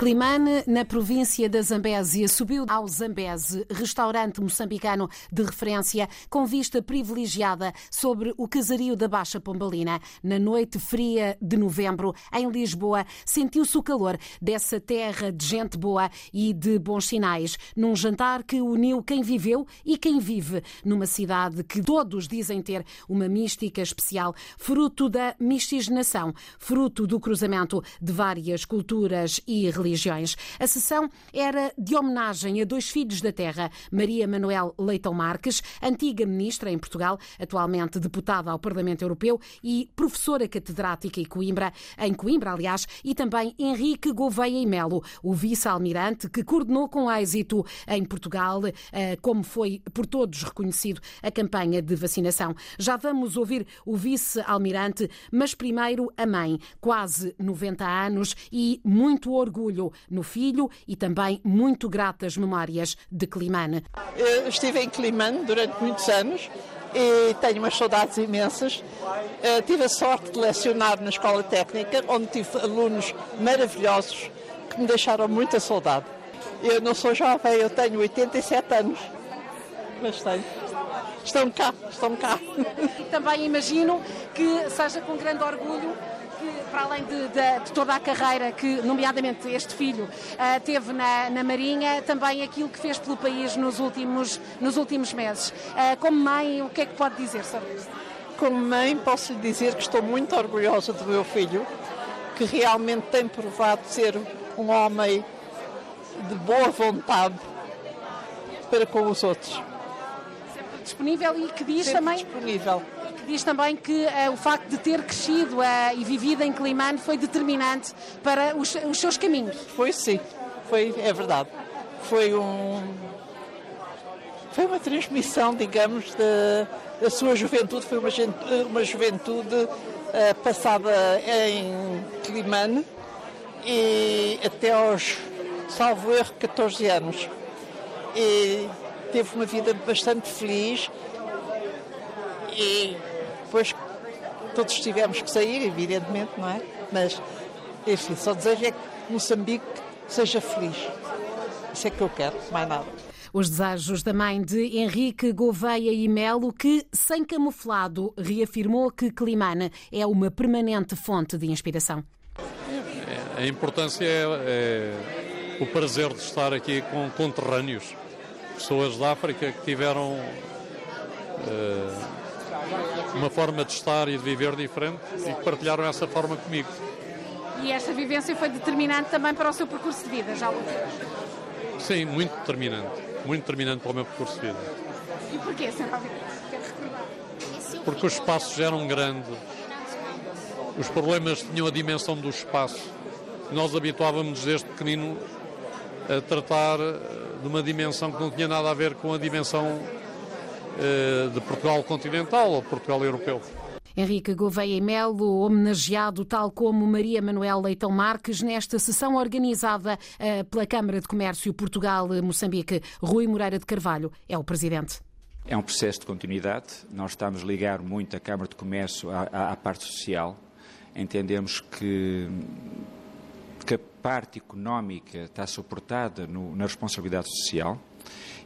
Climane, na província da Zambésia, subiu ao Zambese, restaurante moçambicano de referência, com vista privilegiada sobre o casario da Baixa Pombalina. Na noite fria de novembro, em Lisboa, sentiu-se o calor dessa terra de gente boa e de bons sinais, num jantar que uniu quem viveu e quem vive numa cidade que todos dizem ter uma mística especial, fruto da miscigenação, fruto do cruzamento de várias culturas e religiões religiões. A sessão era de homenagem a dois filhos da terra, Maria Manuel Leitão Marques, antiga ministra em Portugal, atualmente deputada ao Parlamento Europeu e professora catedrática em Coimbra, em Coimbra, aliás, e também Henrique Gouveia e Melo, o vice-almirante que coordenou com êxito em Portugal, eh, como foi por todos reconhecido a campanha de vacinação. Já vamos ouvir o vice-almirante, mas primeiro a mãe, quase 90 anos e muito orgulho no filho e também muito gratas memórias de Climane. Eu estive em Climane durante muitos anos e tenho umas saudades imensas. Eu tive a sorte de lecionar na escola técnica, onde tive alunos maravilhosos que me deixaram muita saudade. Eu não sou jovem, eu tenho 87 anos, mas tenho. Estão cá, estão cá. Também imagino que seja com grande orgulho que, para além de, de, de, toda a carreira que, nomeadamente, este filho uh, teve na, na, Marinha, também aquilo que fez pelo país nos últimos, nos últimos meses. Uh, como mãe, o que é que pode dizer sobre isto? Como mãe, posso lhe dizer que estou muito orgulhosa do meu filho, que realmente tem provado ser um homem de boa vontade para com os outros. Sempre disponível e que diz Sempre também. disponível diz também que uh, o facto de ter crescido uh, e vivido em Climane foi determinante para os, os, seus caminhos. Foi sim, foi, é verdade. Foi um. Foi uma transmissão, digamos, da, da sua juventude, foi uma, uma juventude uh, passada em Climane e até aos, salvo erro, 14 anos. E teve uma vida bastante feliz e depois todos tivemos que sair, evidentemente, não é? Mas, enfim, só desejo é que Moçambique seja feliz. Isso é que eu quero, mais nada. Os desejos da mãe de Henrique Gouveia e Melo, que, sem camuflado, reafirmou que Climane é uma permanente fonte de inspiração. A importância é, é o prazer de estar aqui com conterrâneos, pessoas da África que tiveram. Uh, uma forma de estar e de viver diferente e que partilharam essa forma comigo. E esta vivência foi determinante também para o seu percurso de vida, já o Sim, muito determinante. Muito determinante para o meu percurso de vida. E porquê, Sr. Porque os espaços eram grandes. Os problemas tinham a dimensão do espaço. Nós habituávamos desde pequenino a tratar de uma dimensão que não tinha nada a ver com a dimensão de Portugal continental ou Portugal europeu. Henrique Gouveia e Melo, homenageado tal como Maria Manuel Leitão Marques, nesta sessão organizada pela Câmara de Comércio Portugal-Moçambique. Rui Moreira de Carvalho é o presidente. É um processo de continuidade. Nós estamos a ligar muito a Câmara de Comércio à, à, à parte social. Entendemos que, que, a parte económica está suportada no, na responsabilidade social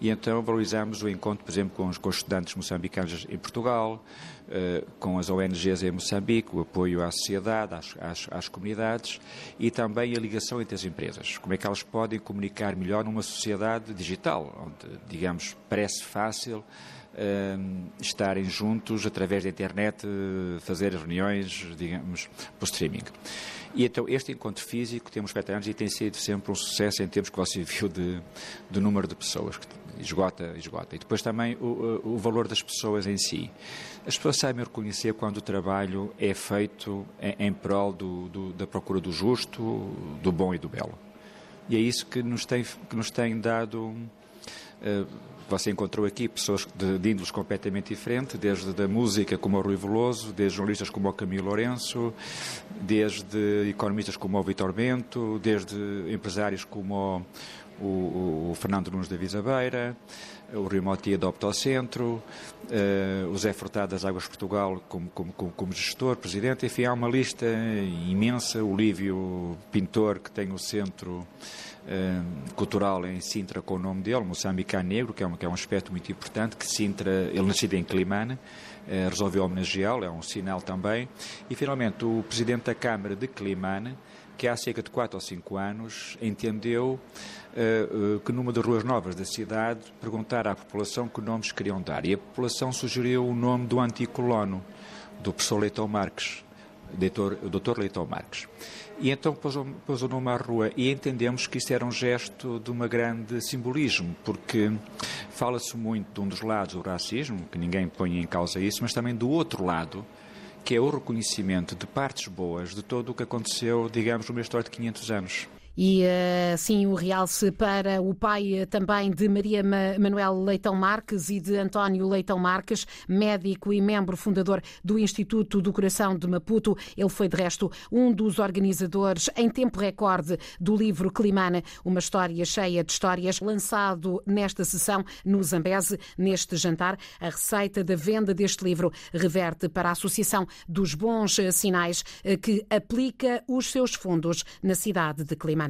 e então valorizamos o encontro, por exemplo, com os, com os estudantes moçambicanos em Portugal, uh, com as ONGs em Moçambique, o apoio à sociedade, às, às, às, comunidades e também a ligação entre as empresas. Como é que elas podem comunicar melhor numa sociedade digital, onde, digamos, parece fácil uh, estarem juntos através da internet, uh, fazer reuniões, digamos, por streaming. E então este encontro físico temos feito anos e tem sido sempre um sucesso em termos que você viu de, de número de pessoas, que esgota, esgota. E depois também o, o valor das pessoas em si. As pessoas sabem reconhecer quando o trabalho é feito em, em prol do, do, da procura do justo, do bom e do belo. E é isso que nos tem, que nos tem dado. Uh, você encontrou aqui pessoas de, de índoles completamente diferentes, desde da música como o Rui Veloso, desde jornalistas como o Camilo Lourenço, desde economistas como o Vitor Bento, desde empresários como o, o, o Fernando Nunes da Visabeira, o Rio Moti adopta ao centro, uh, o Zé Furtado das Águas Portugal como, como, como, gestor, presidente, enfim, há uma lista imensa, o Lívio Pintor, que tem o centro uh, cultural em Sintra com o nome dele, Moçambique Negro, que é, um, que é um aspecto muito importante, que Sintra, ele nascido em Climane, uh, resolveu homenageá-lo, é um sinal também, e finalmente o presidente da Câmara de Climane, que há cerca de 4 ou 5 anos entendeu que numa das ruas novas da cidade perguntar à população que nomes queriam dar. E a população sugeriu o nome do antigo colono, do professor Leitão Marques, doutor, o doutor Leitão Marques. E então pôs, pôs o nome à rua e entendemos que isso era um gesto de uma grande simbolismo, porque fala-se muito de um dos lados do racismo, que ninguém põe em causa isso, mas também do outro lado, que é o reconhecimento de partes boas de todo o que aconteceu, digamos, numa história de 500 anos. E assim o realce para o pai eh, também de Maria Manuel Leitão Marques e de António Leitão Marques, médico e membro fundador do Instituto do Coração de Maputo. Ele foi, de resto, um dos organizadores em tempo recorde do livro Climana, uma história cheia de histórias, lançado nesta sessão no Zambese, neste jantar. A receita da venda deste livro reverte para a Associação dos Bons Sinais, eh, que aplica os seus fundos na cidade de Climana.